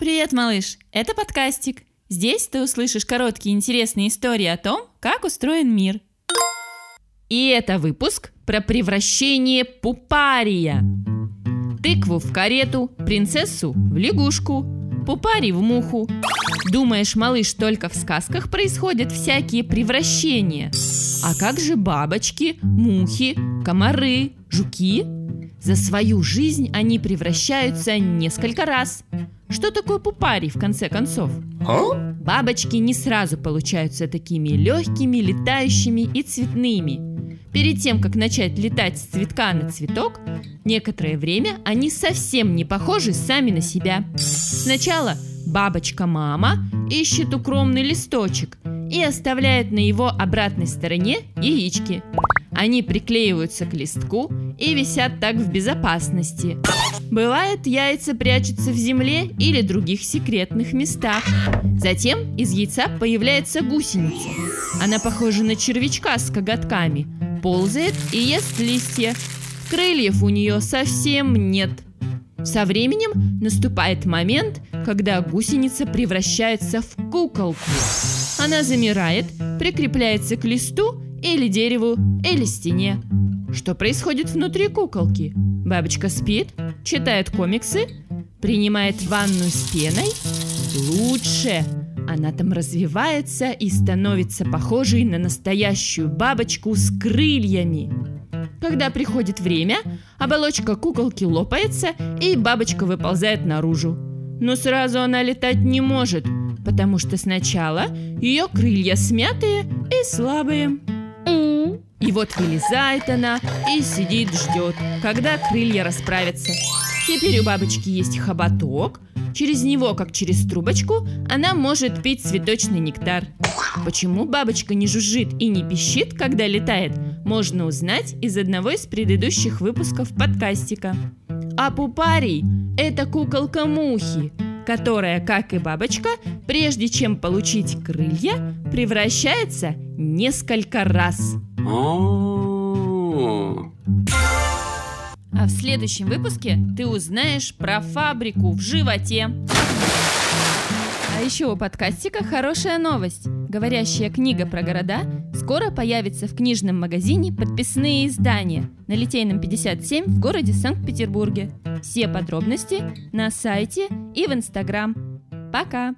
Привет, малыш! Это подкастик. Здесь ты услышишь короткие интересные истории о том, как устроен мир. И это выпуск про превращение пупария. Тыкву в карету, принцессу в лягушку, пупари в муху. Думаешь, малыш, только в сказках происходят всякие превращения? А как же бабочки, мухи, комары, жуки? За свою жизнь они превращаются несколько раз. Что такое пупари, в конце концов? Бабочки не сразу получаются такими легкими, летающими и цветными. Перед тем, как начать летать с цветка на цветок, некоторое время они совсем не похожи сами на себя. Сначала бабочка-мама ищет укромный листочек и оставляет на его обратной стороне яички. Они приклеиваются к листку и висят так в безопасности. Бывает, яйца прячутся в земле или других секретных местах. Затем из яйца появляется гусеница. Она похожа на червячка с коготками, ползает и ест листья. Крыльев у нее совсем нет. Со временем наступает момент, когда гусеница превращается в куколку. Она замирает, прикрепляется к листу или дереву, или стене. Что происходит внутри куколки? Бабочка спит, читает комиксы, принимает ванну с пеной? Лучше! Она там развивается и становится похожей на настоящую бабочку с крыльями. Когда приходит время, оболочка куколки лопается, и бабочка выползает наружу. Но сразу она летать не может, потому что сначала ее крылья смятые и слабые. Вот вылезает она и сидит, ждет, когда крылья расправятся. Теперь у бабочки есть хоботок. Через него, как через трубочку, она может пить цветочный нектар. Почему бабочка не жужжит и не пищит, когда летает, можно узнать из одного из предыдущих выпусков подкастика. А пупарий – это куколка мухи, которая, как и бабочка, прежде чем получить крылья, превращается несколько раз. А в следующем выпуске ты узнаешь про фабрику в животе. А еще у подкастика хорошая новость. Говорящая книга про города скоро появится в книжном магазине «Подписные издания» на Литейном 57 в городе Санкт-Петербурге. Все подробности на сайте и в Инстаграм. Пока!